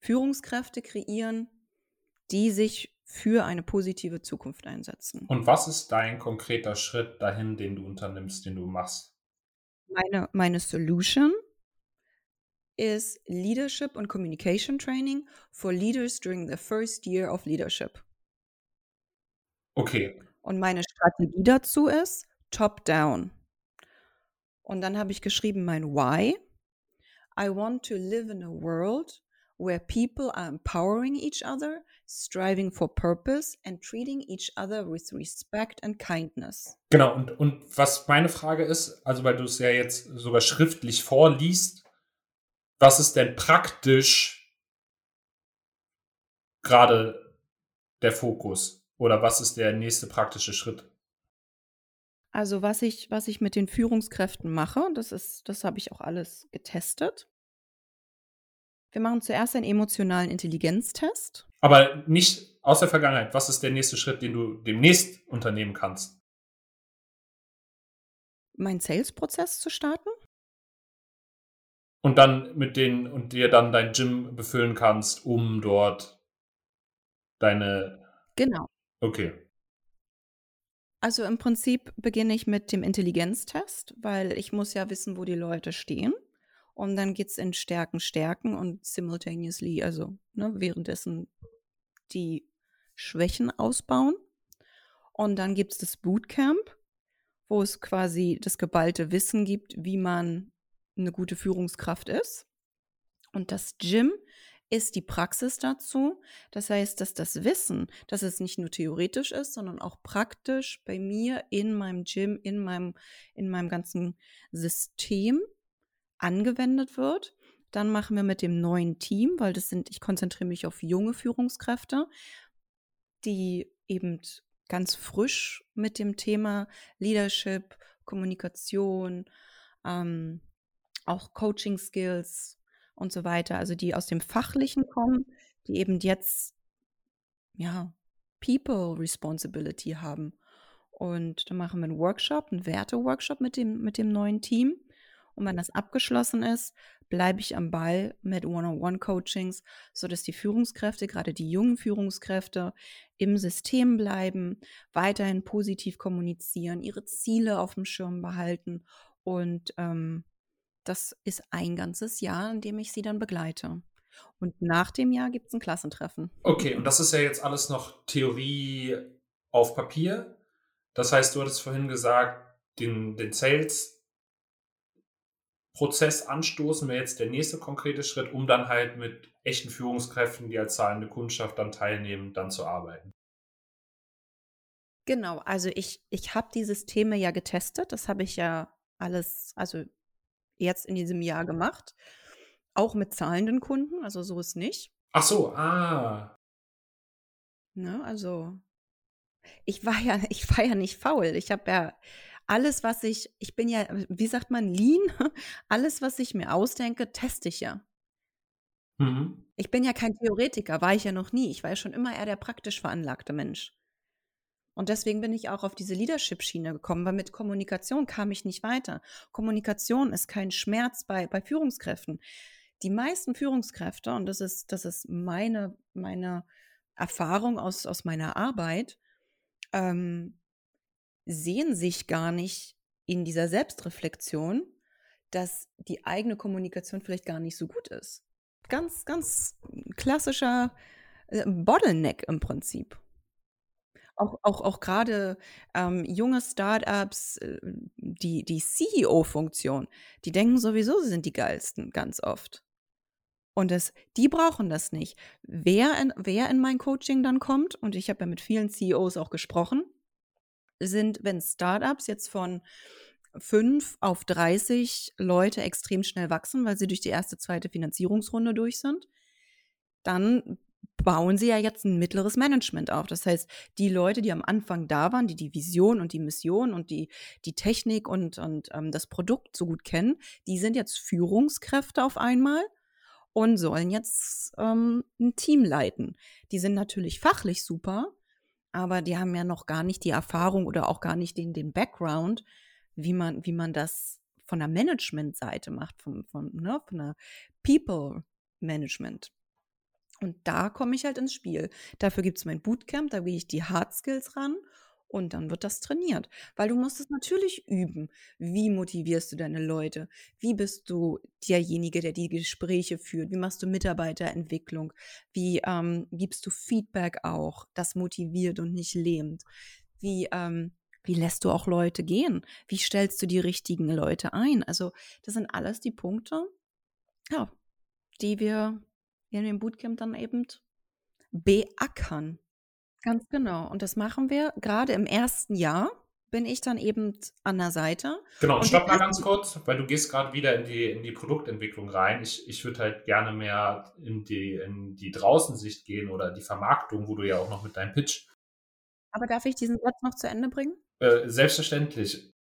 S2: Führungskräfte kreieren, die sich für eine positive Zukunft einsetzen.
S1: Und was ist dein konkreter Schritt dahin, den du unternimmst, den du machst?
S2: Meine, meine Solution is Leadership and Communication Training for Leaders during the first year of leadership.
S1: Okay.
S2: Und meine Strategie dazu ist Top-Down. Und dann habe ich geschrieben mein Why. I want to live in a world where people are empowering each other, striving for purpose and treating each other with respect and kindness.
S1: Genau, und, und was meine Frage ist, also weil du es ja jetzt sogar schriftlich vorliest, was ist denn praktisch gerade der Fokus? Oder was ist der nächste praktische Schritt?
S2: Also was ich, was ich mit den Führungskräften mache, das ist, das habe ich auch alles getestet. Wir machen zuerst einen emotionalen Intelligenztest.
S1: Aber nicht aus der Vergangenheit. Was ist der nächste Schritt, den du demnächst unternehmen kannst?
S2: Meinen Sales-Prozess zu starten.
S1: Und dann mit den und dir dann dein Gym befüllen kannst, um dort deine.
S2: Genau.
S1: Okay.
S2: Also im Prinzip beginne ich mit dem Intelligenztest, weil ich muss ja wissen, wo die Leute stehen. Und dann geht es in Stärken, Stärken und simultaneously, also ne, währenddessen die Schwächen ausbauen. Und dann gibt es das Bootcamp, wo es quasi das geballte Wissen gibt, wie man eine gute Führungskraft ist. Und das Gym ist die Praxis dazu. Das heißt, dass das Wissen, dass es nicht nur theoretisch ist, sondern auch praktisch bei mir in meinem Gym, in meinem, in meinem ganzen System angewendet wird. Dann machen wir mit dem neuen Team, weil das sind, ich konzentriere mich auf junge Führungskräfte, die eben ganz frisch mit dem Thema Leadership, Kommunikation, ähm, auch Coaching Skills und so weiter, also die aus dem Fachlichen kommen, die eben jetzt ja People Responsibility haben. Und dann machen wir einen Workshop, einen Werte-Workshop mit dem, mit dem neuen Team. Und wenn das abgeschlossen ist, bleibe ich am Ball mit One-on-One-Coachings, sodass die Führungskräfte, gerade die jungen Führungskräfte, im System bleiben, weiterhin positiv kommunizieren, ihre Ziele auf dem Schirm behalten. Und ähm, das ist ein ganzes Jahr, in dem ich sie dann begleite. Und nach dem Jahr gibt es ein Klassentreffen.
S1: Okay, und das ist ja jetzt alles noch Theorie auf Papier. Das heißt, du hattest vorhin gesagt, den, den Sales Prozess anstoßen wäre jetzt der nächste konkrete Schritt, um dann halt mit echten Führungskräften, die als zahlende Kundschaft dann teilnehmen, dann zu arbeiten.
S2: Genau, also ich, ich habe die Systeme ja getestet. Das habe ich ja alles, also jetzt in diesem Jahr gemacht. Auch mit zahlenden Kunden, also so ist nicht.
S1: Ach so, ah.
S2: Ne, also ich war ja, ich war ja nicht faul. Ich habe ja alles, was ich, ich bin ja, wie sagt man, lean, alles, was ich mir ausdenke, teste ich ja.
S1: Mhm.
S2: Ich bin ja kein Theoretiker, war ich ja noch nie. Ich war ja schon immer eher der praktisch veranlagte Mensch. Und deswegen bin ich auch auf diese Leadership-Schiene gekommen, weil mit Kommunikation kam ich nicht weiter. Kommunikation ist kein Schmerz bei, bei Führungskräften. Die meisten Führungskräfte, und das ist, das ist meine, meine Erfahrung aus, aus meiner Arbeit, ähm, sehen sich gar nicht in dieser Selbstreflexion, dass die eigene Kommunikation vielleicht gar nicht so gut ist. Ganz, ganz klassischer äh, Bottleneck im Prinzip. Auch, auch, auch gerade ähm, junge Startups, äh, die, die CEO-Funktion, die denken sowieso, sie sind die geilsten, ganz oft. Und das, die brauchen das nicht. Wer in, wer in mein Coaching dann kommt, und ich habe ja mit vielen CEOs auch gesprochen, sind, wenn Startups jetzt von 5 auf 30 Leute extrem schnell wachsen, weil sie durch die erste, zweite Finanzierungsrunde durch sind, dann bauen sie ja jetzt ein mittleres Management auf. Das heißt, die Leute, die am Anfang da waren, die die Vision und die Mission und die, die Technik und, und ähm, das Produkt so gut kennen, die sind jetzt Führungskräfte auf einmal und sollen jetzt ähm, ein Team leiten. Die sind natürlich fachlich super, aber die haben ja noch gar nicht die Erfahrung oder auch gar nicht den, den Background, wie man, wie man das von der Management-Seite macht, von, von, ne, von der People-Management. Und da komme ich halt ins Spiel. Dafür gibt es mein Bootcamp, da gehe ich die Hard Skills ran Und dann wird das trainiert, weil du musst es natürlich üben. Wie motivierst du deine Leute? Wie bist du derjenige, der die Gespräche führt? Wie machst du Mitarbeiterentwicklung? Wie ähm, gibst du Feedback auch, das motiviert und nicht lähmt? Wie, ähm, wie lässt du auch Leute gehen? Wie stellst du die richtigen Leute ein? Also das sind alles die Punkte, ja, die wir in dem Bootcamp dann eben beackern. Ganz genau. Und das machen wir gerade im ersten Jahr bin ich dann eben an der Seite.
S1: Genau, und stopp mal ganz kurz, weil du gehst gerade wieder in die, in die Produktentwicklung rein. Ich, ich würde halt gerne mehr in die, in die Draußensicht gehen oder die Vermarktung, wo du ja auch noch mit deinem Pitch.
S2: Aber darf ich diesen Satz noch zu Ende bringen?
S1: Äh, selbstverständlich.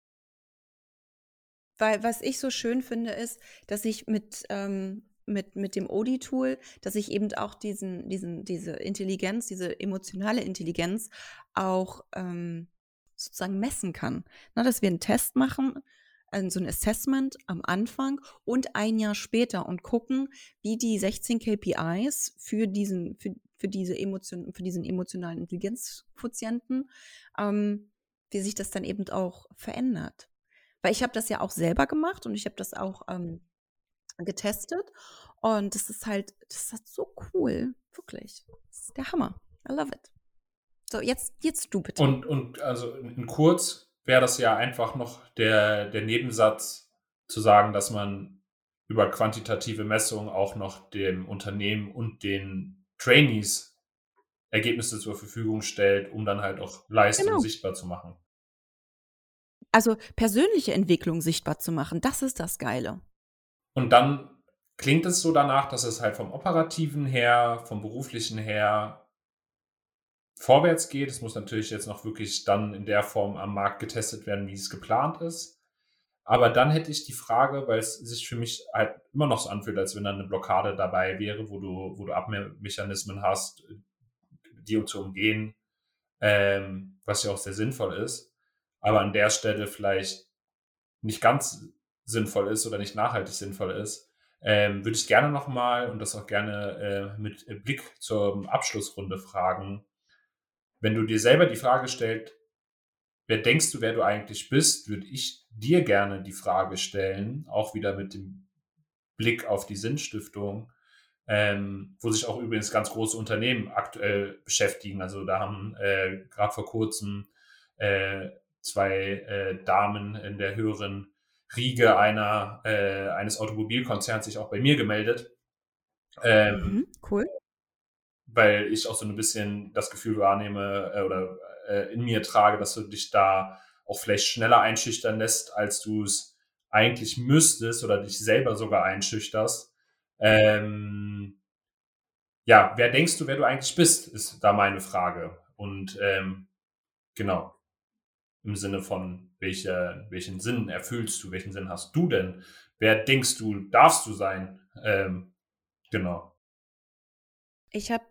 S2: Weil was ich so schön finde, ist, dass ich mit ähm, mit, mit dem Odi-Tool, dass ich eben auch diesen, diesen, diese Intelligenz, diese emotionale Intelligenz auch ähm, sozusagen messen kann. Na, dass wir einen Test machen, also ein Assessment am Anfang und ein Jahr später und gucken, wie die 16 KPIs für diesen, für, für diese Emotion, für diesen emotionalen Intelligenzquotienten, ähm, wie sich das dann eben auch verändert. Weil ich habe das ja auch selber gemacht und ich habe das auch ähm, getestet. Und das ist halt, das ist halt so cool. Wirklich. Das ist der Hammer. I love it. So, jetzt, jetzt du bitte.
S1: Und, und also in kurz wäre das ja einfach noch der, der Nebensatz zu sagen, dass man über quantitative Messungen auch noch dem Unternehmen und den Trainees Ergebnisse zur Verfügung stellt, um dann halt auch Leistung genau. sichtbar zu machen.
S2: Also persönliche Entwicklung sichtbar zu machen, das ist das Geile.
S1: Und dann klingt es so danach, dass es halt vom operativen her, vom beruflichen her vorwärts geht. Es muss natürlich jetzt noch wirklich dann in der Form am Markt getestet werden, wie es geplant ist. Aber dann hätte ich die Frage, weil es sich für mich halt immer noch so anfühlt, als wenn da eine Blockade dabei wäre, wo du, wo du Abmechanismen hast, die zu umgehen, ähm, was ja auch sehr sinnvoll ist. Aber an der Stelle vielleicht nicht ganz sinnvoll ist oder nicht nachhaltig sinnvoll ist, ähm, würde ich gerne nochmal und das auch gerne äh, mit Blick zur Abschlussrunde fragen. Wenn du dir selber die Frage stellst, wer denkst du, wer du eigentlich bist, würde ich dir gerne die Frage stellen, auch wieder mit dem Blick auf die Sinnstiftung, ähm, wo sich auch übrigens ganz große Unternehmen aktuell beschäftigen. Also da haben äh, gerade vor kurzem äh, zwei äh, Damen in der höheren Riege einer, äh, eines Automobilkonzerns sich auch bei mir gemeldet.
S2: Ähm, mhm, cool.
S1: Weil ich auch so ein bisschen das Gefühl wahrnehme äh, oder äh, in mir trage, dass du dich da auch vielleicht schneller einschüchtern lässt, als du es eigentlich müsstest oder dich selber sogar einschüchterst. Ähm, ja, wer denkst du, wer du eigentlich bist, ist da meine Frage. Und ähm, genau, im Sinne von, welche, welchen Sinn erfüllst du, welchen Sinn hast du denn? Wer denkst du, darfst du sein? Ähm, genau.
S2: Ich habe,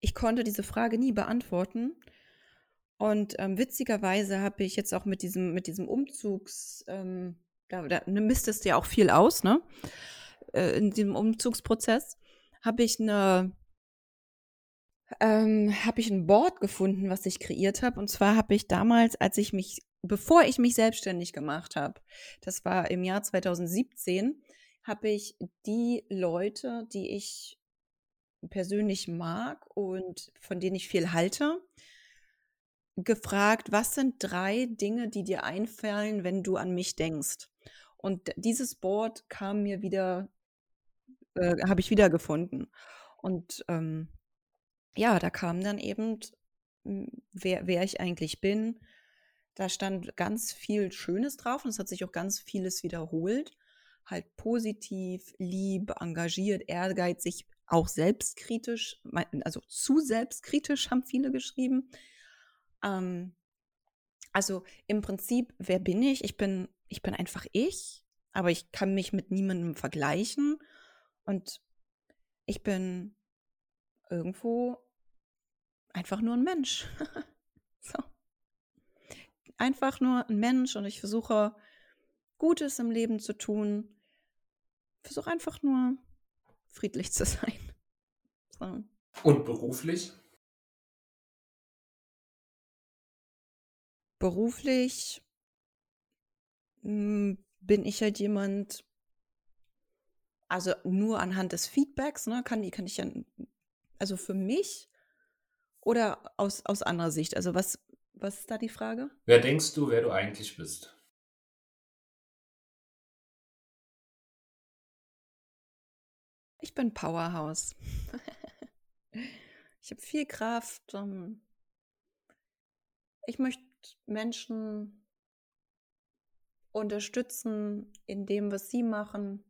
S2: ich konnte diese Frage nie beantworten. Und ähm, witzigerweise habe ich jetzt auch mit diesem, mit diesem Umzugs, ähm, da, da misst es ja auch viel aus, ne? Äh, in diesem Umzugsprozess habe ich eine ähm, habe ich ein Board gefunden, was ich kreiert habe. Und zwar habe ich damals, als ich mich, bevor ich mich selbstständig gemacht habe, das war im Jahr 2017, habe ich die Leute, die ich persönlich mag und von denen ich viel halte, gefragt, was sind drei Dinge, die dir einfallen, wenn du an mich denkst? Und dieses Board kam mir wieder, äh, habe ich wiedergefunden. Und ähm, ja, da kam dann eben, wer, wer ich eigentlich bin. Da stand ganz viel Schönes drauf und es hat sich auch ganz vieles wiederholt. Halt positiv, lieb, engagiert, ehrgeizig, auch selbstkritisch, also zu selbstkritisch haben viele geschrieben. Ähm, also im Prinzip, wer bin ich? Ich bin, ich bin einfach ich, aber ich kann mich mit niemandem vergleichen und ich bin irgendwo einfach nur ein Mensch. so. Einfach nur ein Mensch und ich versuche Gutes im Leben zu tun. Versuche einfach nur friedlich zu sein.
S1: So. Und beruflich?
S2: beruflich hm, bin ich halt jemand, also nur anhand des Feedbacks, ne, kann, kann ich ja, also für mich oder aus, aus anderer Sicht? Also was, was ist da die Frage?
S1: Wer denkst du, wer du eigentlich bist?
S2: Ich bin Powerhouse. ich habe viel Kraft. Ähm, ich möchte Menschen unterstützen in dem, was sie machen,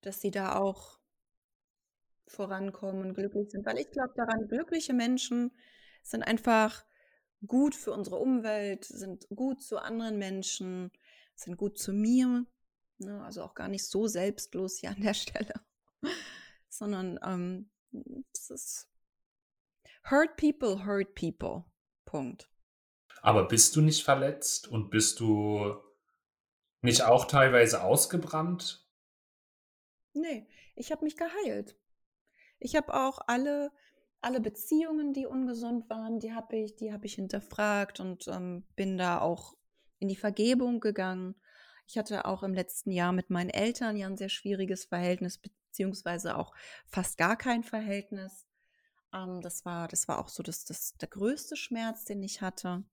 S2: dass sie da auch vorankommen und glücklich sind. Weil ich glaube daran, glückliche Menschen sind einfach gut für unsere Umwelt, sind gut zu anderen Menschen, sind gut zu mir. Ne? Also auch gar nicht so selbstlos hier an der Stelle, sondern ähm, ist hurt people, hurt people. Punkt.
S1: Aber bist du nicht verletzt und bist du nicht auch teilweise ausgebrannt?
S2: Nee, ich habe mich geheilt. Ich habe auch alle, alle Beziehungen, die ungesund waren, die habe ich, die habe ich hinterfragt und ähm, bin da auch in die Vergebung gegangen. Ich hatte auch im letzten Jahr mit meinen Eltern ja ein sehr schwieriges Verhältnis, beziehungsweise auch fast gar kein Verhältnis. Ähm, das, war, das war auch so das, das, der größte Schmerz, den ich hatte.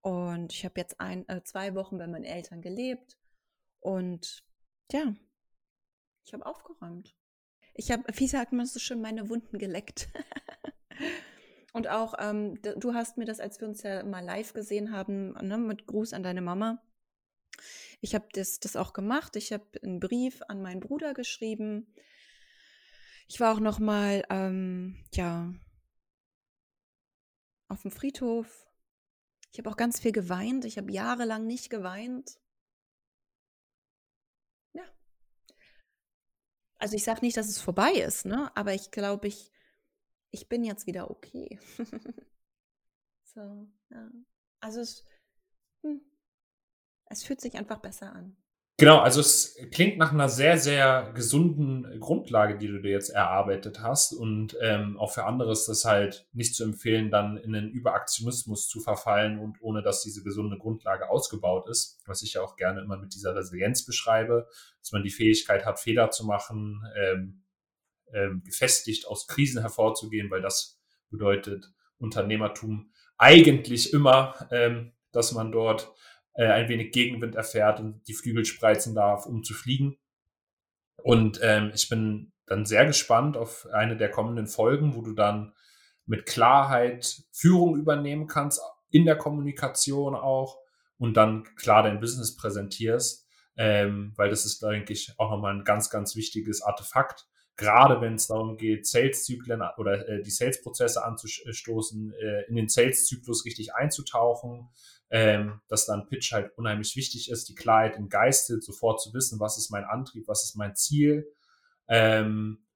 S2: Und ich habe jetzt ein, äh, zwei Wochen bei meinen Eltern gelebt. Und ja, ich habe aufgeräumt. Ich habe, wie sagt man so schön, meine Wunden geleckt. Und auch, ähm, du hast mir das, als wir uns ja mal live gesehen haben, ne, mit Gruß an deine Mama. Ich habe das, das auch gemacht. Ich habe einen Brief an meinen Bruder geschrieben. Ich war auch noch mal, ähm, ja, auf dem Friedhof. Ich habe auch ganz viel geweint. Ich habe jahrelang nicht geweint. Also ich sage nicht, dass es vorbei ist, ne? Aber ich glaube, ich, ich bin jetzt wieder okay. so, ja. Also es, hm, es fühlt sich einfach besser an.
S1: Genau, also es klingt nach einer sehr, sehr gesunden Grundlage, die du dir jetzt erarbeitet hast. Und ähm, auch für andere ist das halt nicht zu empfehlen, dann in einen Überaktionismus zu verfallen und ohne dass diese gesunde Grundlage ausgebaut ist. Was ich ja auch gerne immer mit dieser Resilienz beschreibe, dass man die Fähigkeit hat, Fehler zu machen, ähm, ähm, gefestigt aus Krisen hervorzugehen, weil das bedeutet Unternehmertum eigentlich immer, ähm, dass man dort äh, ein wenig Gegenwind erfährt und die Flügel spreizen darf, um zu fliegen. Und ähm, ich bin dann sehr gespannt auf eine der kommenden Folgen, wo du dann mit Klarheit Führung übernehmen kannst, in der Kommunikation auch und dann klar dein Business präsentierst, ähm, weil das ist, denke ich, auch nochmal ein ganz, ganz wichtiges Artefakt, gerade wenn es darum geht, Sales-Zyklen oder äh, die Sales-Prozesse anzustoßen, äh, in den Sales-Zyklus richtig einzutauchen, ähm, dass dann Pitch halt unheimlich wichtig ist, die Klarheit im Geiste, sofort zu wissen, was ist mein Antrieb, was ist mein Ziel. Ähm,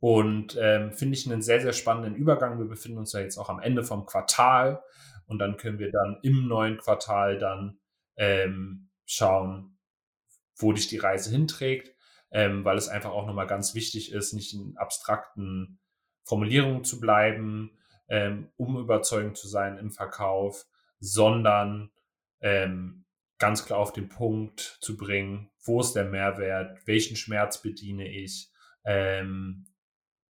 S1: und ähm, finde ich einen sehr, sehr spannenden Übergang. Wir befinden uns ja jetzt auch am Ende vom Quartal und dann können wir dann im neuen Quartal dann ähm, schauen, wo dich die Reise hinträgt, ähm, weil es einfach auch nochmal ganz wichtig ist, nicht in abstrakten Formulierungen zu bleiben, ähm, um überzeugend zu sein im Verkauf, sondern ähm, ganz klar auf den Punkt zu bringen, wo ist der Mehrwert, welchen Schmerz bediene ich. Ähm,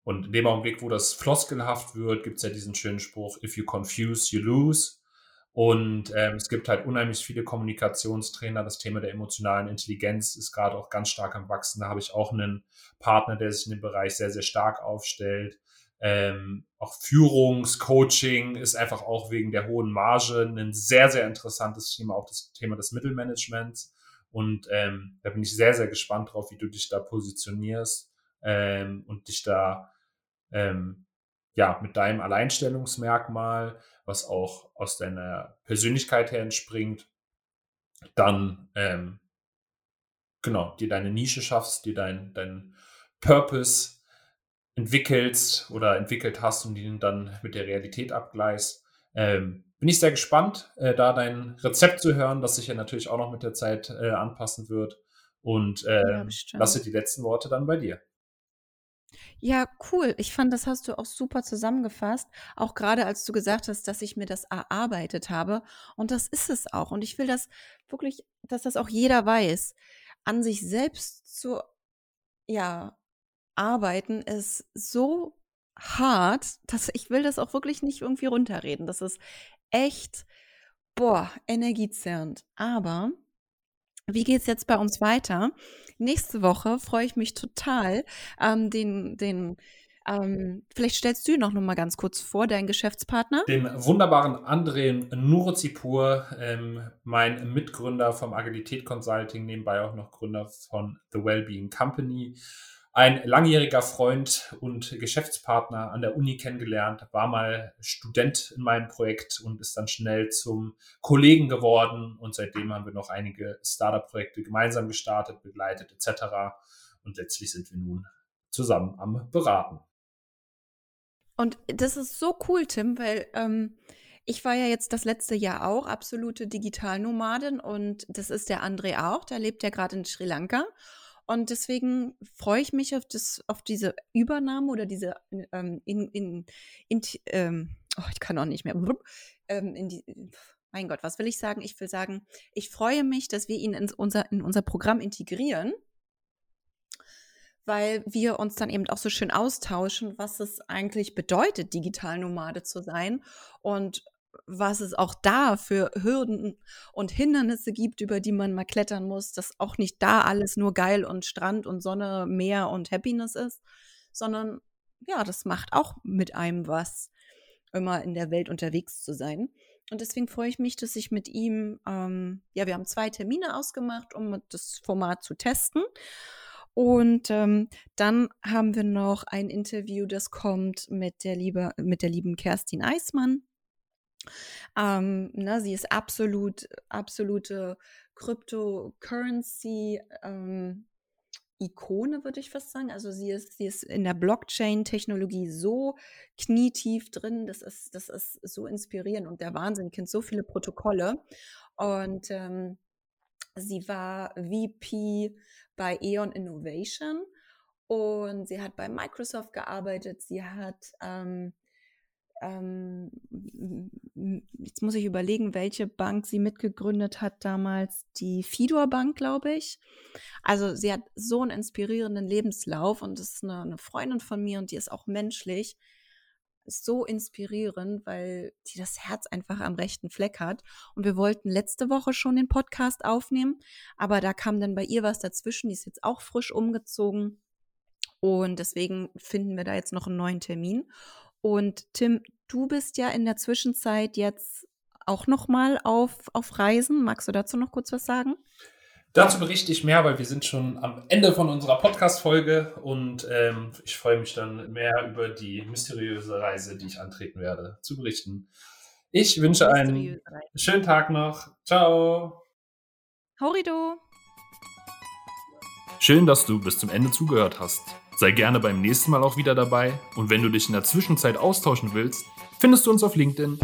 S1: und in dem Augenblick, wo das floskelhaft wird, gibt es ja diesen schönen Spruch, if you confuse, you lose. Und ähm, es gibt halt unheimlich viele Kommunikationstrainer. Das Thema der emotionalen Intelligenz ist gerade auch ganz stark am Wachsen. Da habe ich auch einen Partner, der sich in dem Bereich sehr, sehr stark aufstellt. Ähm, auch Führungscoaching ist einfach auch wegen der hohen Marge ein sehr, sehr interessantes Thema, auch das Thema des Mittelmanagements. Und ähm, da bin ich sehr, sehr gespannt drauf, wie du dich da positionierst ähm, und dich da ähm, ja mit deinem Alleinstellungsmerkmal, was auch aus deiner Persönlichkeit her entspringt, dann ähm, genau dir deine Nische schaffst, dir dein, dein Purpose entwickelst oder entwickelt hast und die dann mit der Realität abgleichst. Ähm, bin ich sehr gespannt, äh, da dein Rezept zu hören, das sich ja natürlich auch noch mit der Zeit äh, anpassen wird. Und äh, ja, lasse die letzten Worte dann bei dir.
S2: Ja, cool. Ich fand, das hast du auch super zusammengefasst. Auch gerade als du gesagt hast, dass ich mir das erarbeitet habe. Und das ist es auch. Und ich will das wirklich, dass das auch jeder weiß. An sich selbst zu, ja, arbeiten ist so hart, dass ich will das auch wirklich nicht irgendwie runterreden. Das ist echt, boah, energiezerrend. Aber wie geht es jetzt bei uns weiter? Nächste Woche freue ich mich total, ähm, den, den ähm, vielleicht stellst du noch noch mal ganz kurz vor, deinen Geschäftspartner.
S1: Den wunderbaren André Nurozipur, ähm, mein Mitgründer vom Agilität Consulting, nebenbei auch noch Gründer von The Wellbeing Company ein langjähriger Freund und Geschäftspartner an der Uni kennengelernt, war mal Student in meinem Projekt und ist dann schnell zum Kollegen geworden. Und seitdem haben wir noch einige Startup-Projekte gemeinsam gestartet, begleitet etc. Und letztlich sind wir nun zusammen am Beraten.
S2: Und das ist so cool, Tim, weil ähm, ich war ja jetzt das letzte Jahr auch absolute Digitalnomadin und das ist der André auch, der lebt ja gerade in Sri Lanka. Und deswegen freue ich mich auf, das, auf diese Übernahme oder diese ähm, in, in, in ähm, oh, ich kann auch nicht mehr, ähm, in die, mein Gott, was will ich sagen? Ich will sagen, ich freue mich, dass wir ihn in unser, in unser Programm integrieren, weil wir uns dann eben auch so schön austauschen, was es eigentlich bedeutet, digital Nomade zu sein und was es auch da für Hürden und Hindernisse gibt, über die man mal klettern muss, dass auch nicht da alles nur geil und Strand und Sonne, Meer und Happiness ist, sondern ja, das macht auch mit einem was, immer in der Welt unterwegs zu sein. Und deswegen freue ich mich, dass ich mit ihm, ähm, ja, wir haben zwei Termine ausgemacht, um das Format zu testen. Und ähm, dann haben wir noch ein Interview, das kommt mit der, liebe, mit der lieben Kerstin Eismann. Ähm, ne, sie ist absolut, absolute Cryptocurrency. Ähm, Ikone, würde ich fast sagen. Also sie ist, sie ist in der Blockchain-Technologie so knietief drin, das ist, das ist so inspirierend und der Wahnsinn, kennt so viele Protokolle. Und ähm, sie war VP bei Eon Innovation und sie hat bei Microsoft gearbeitet. Sie hat ähm, ähm, jetzt muss ich überlegen, welche Bank sie mitgegründet hat damals, die Fidor Bank, glaube ich. Also sie hat so einen inspirierenden Lebenslauf und ist eine, eine Freundin von mir und die ist auch menschlich so inspirierend, weil die das Herz einfach am rechten Fleck hat. Und wir wollten letzte Woche schon den Podcast aufnehmen, aber da kam dann bei ihr was dazwischen. Die ist jetzt auch frisch umgezogen. Und deswegen finden wir da jetzt noch einen neuen Termin. Und Tim, du bist ja in der Zwischenzeit jetzt auch noch mal auf, auf Reisen. Magst du dazu noch kurz was sagen?
S1: Dazu berichte ich mehr, weil wir sind schon am Ende von unserer Podcast-Folge und ähm, ich freue mich dann mehr über die mysteriöse Reise, die ich antreten werde, zu berichten. Ich wünsche einen schönen Tag noch. Ciao.
S2: Horido.
S3: Schön, dass du bis zum Ende zugehört hast. Sei gerne beim nächsten Mal auch wieder dabei und wenn du dich in der Zwischenzeit austauschen willst, findest du uns auf LinkedIn.